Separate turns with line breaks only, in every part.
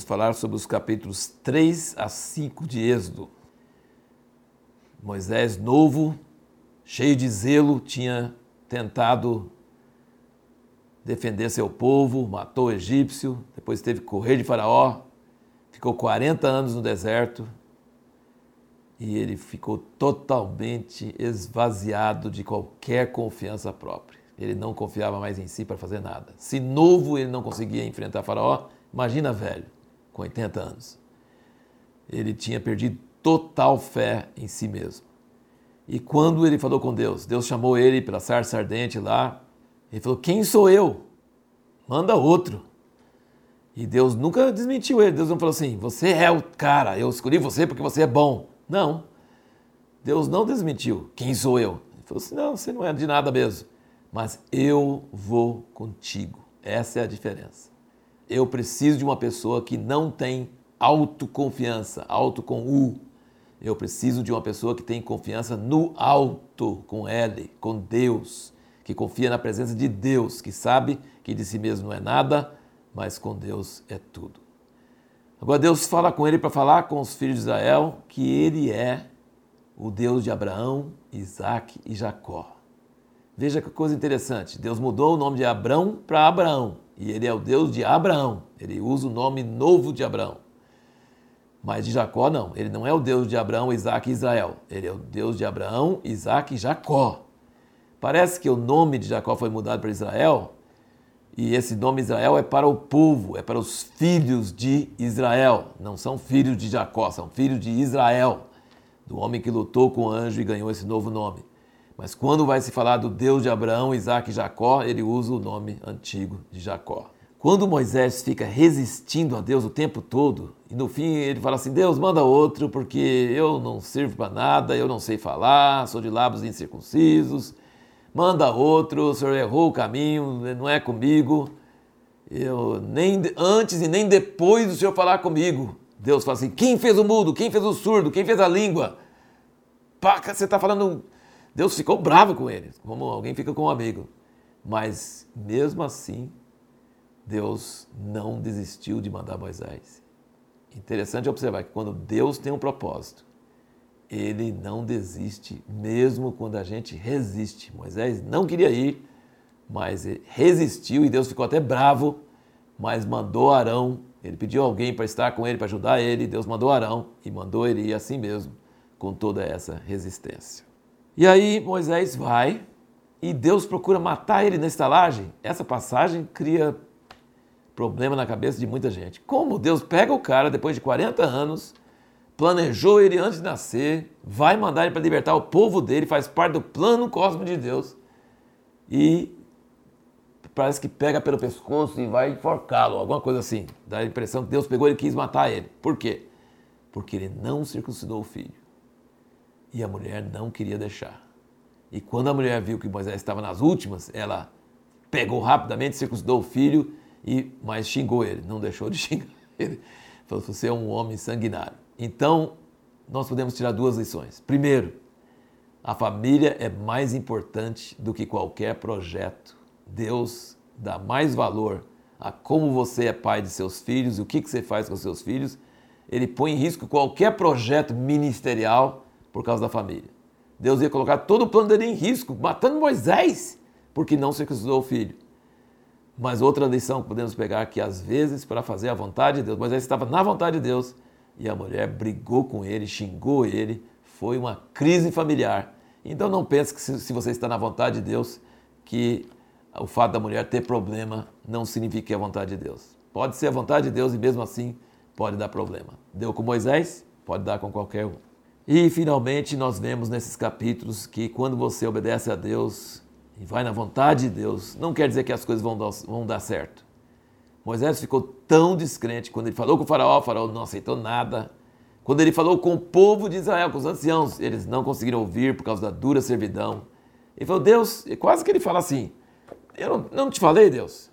falar sobre os capítulos 3 a 5 de Êxodo. Moisés, novo, cheio de zelo, tinha tentado defender seu povo, matou o egípcio, depois teve que correr de Faraó, ficou 40 anos no deserto e ele ficou totalmente esvaziado de qualquer confiança própria. Ele não confiava mais em si para fazer nada. Se novo ele não conseguia enfrentar Faraó, imagina velho, com 80 anos. Ele tinha perdido total fé em si mesmo. E quando ele falou com Deus, Deus chamou ele para sarça ardente lá, ele falou: Quem sou eu? Manda outro. E Deus nunca desmentiu ele. Deus não falou assim: Você é o cara, eu escolhi você porque você é bom. Não. Deus não desmentiu. Quem sou eu? Ele falou assim: Não, você não é de nada mesmo. Mas eu vou contigo. Essa é a diferença. Eu preciso de uma pessoa que não tem autoconfiança, auto com U. Eu preciso de uma pessoa que tem confiança no alto, com L, com Deus que confia na presença de Deus, que sabe que de si mesmo não é nada, mas com Deus é tudo. Agora Deus fala com ele para falar com os filhos de Israel que ele é o Deus de Abraão, Isaac e Jacó. Veja que coisa interessante. Deus mudou o nome de Abraão para Abraão. E ele é o Deus de Abraão. Ele usa o nome novo de Abraão. Mas de Jacó não. Ele não é o Deus de Abraão, Isaac e Israel. Ele é o Deus de Abraão, Isaac e Jacó. Parece que o nome de Jacó foi mudado para Israel, e esse nome Israel é para o povo, é para os filhos de Israel. Não são filhos de Jacó, são filhos de Israel, do homem que lutou com o anjo e ganhou esse novo nome. Mas quando vai se falar do Deus de Abraão, Isaac e Jacó, ele usa o nome antigo de Jacó. Quando Moisés fica resistindo a Deus o tempo todo, e no fim ele fala assim: Deus, manda outro, porque eu não sirvo para nada, eu não sei falar, sou de lábios incircuncisos, manda outro, o senhor errou o caminho, não é comigo. Eu nem antes e nem depois do senhor falar comigo. Deus fala assim: quem fez o mudo? Quem fez o surdo? Quem fez a língua? Paca, você está falando. Deus ficou bravo com ele, como alguém fica com um amigo. Mas mesmo assim, Deus não desistiu de mandar Moisés. Interessante observar que quando Deus tem um propósito, ele não desiste, mesmo quando a gente resiste. Moisés não queria ir, mas resistiu e Deus ficou até bravo, mas mandou Arão. Ele pediu alguém para estar com ele, para ajudar ele. Deus mandou Arão e mandou ele ir assim mesmo, com toda essa resistência. E aí Moisés vai e Deus procura matar ele na estalagem. Essa passagem cria problema na cabeça de muita gente. Como Deus pega o cara depois de 40 anos planejou ele antes de nascer, vai mandar ele para libertar o povo dele, faz parte do plano cósmico de Deus. E parece que pega pelo pescoço e vai enforcá-lo, alguma coisa assim. Dá a impressão que Deus pegou ele e quis matar ele. Por quê? Porque ele não circuncidou o filho. E a mulher não queria deixar. E quando a mulher viu que Moisés estava nas últimas, ela pegou rapidamente, circuncidou o filho, e mas xingou ele, não deixou de xingar ele. Falou: você é um homem sanguinário. Então, nós podemos tirar duas lições. Primeiro, a família é mais importante do que qualquer projeto. Deus dá mais valor a como você é pai de seus filhos, o que você faz com seus filhos. Ele põe em risco qualquer projeto ministerial por causa da família. Deus ia colocar todo o plano dele em risco, matando Moisés, porque não circuncidou o filho. Mas outra lição que podemos pegar é que às vezes, para fazer a vontade de Deus, Moisés estava na vontade de Deus, e a mulher brigou com ele, xingou ele, foi uma crise familiar. Então não pense que se você está na vontade de Deus, que o fato da mulher ter problema não significa que é a vontade de Deus. Pode ser a vontade de Deus e mesmo assim pode dar problema. Deu com Moisés, pode dar com qualquer um. E finalmente nós vemos nesses capítulos que quando você obedece a Deus e vai na vontade de Deus, não quer dizer que as coisas vão dar, vão dar certo. Moisés ficou tão descrente quando ele falou com o faraó, o faraó não aceitou nada. Quando ele falou com o povo de Israel, com os anciãos, eles não conseguiram ouvir por causa da dura servidão. Ele falou, Deus, quase que ele fala assim, eu não, não te falei, Deus,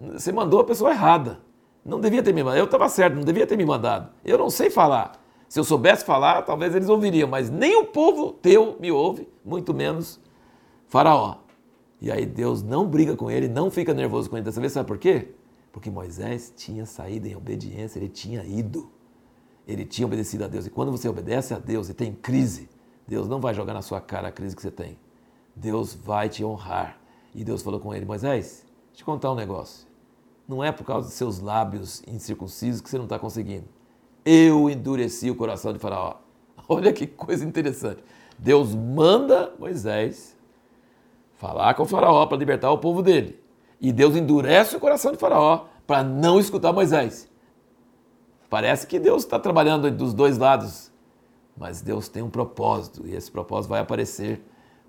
você mandou a pessoa errada. Não devia ter me mandado, eu estava certo, não devia ter me mandado. Eu não sei falar. Se eu soubesse falar, talvez eles ouviriam, mas nem o povo teu me ouve, muito menos Faraó. E aí Deus não briga com ele, não fica nervoso com ele dessa vez, sabe por quê? Porque Moisés tinha saído em obediência, ele tinha ido. Ele tinha obedecido a Deus. E quando você obedece a Deus e tem crise, Deus não vai jogar na sua cara a crise que você tem. Deus vai te honrar. E Deus falou com ele: Moisés, deixa eu te contar um negócio. Não é por causa dos seus lábios incircuncisos que você não está conseguindo. Eu endureci o coração de Faraó. Olha que coisa interessante. Deus manda Moisés falar com Faraó para libertar o povo dele. E Deus endurece o coração de Faraó para não escutar Moisés. Parece que Deus está trabalhando dos dois lados, mas Deus tem um propósito e esse propósito vai aparecer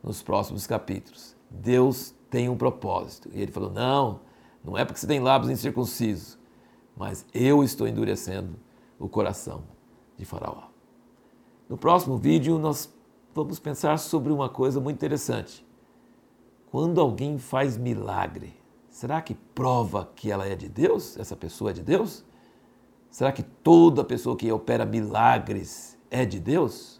nos próximos capítulos. Deus tem um propósito. E ele falou: Não, não é porque você tem lábios incircuncisos, mas eu estou endurecendo o coração de Faraó. No próximo vídeo, nós vamos pensar sobre uma coisa muito interessante. Quando alguém faz milagre, será que prova que ela é de Deus? Essa pessoa é de Deus? Será que toda pessoa que opera milagres é de Deus?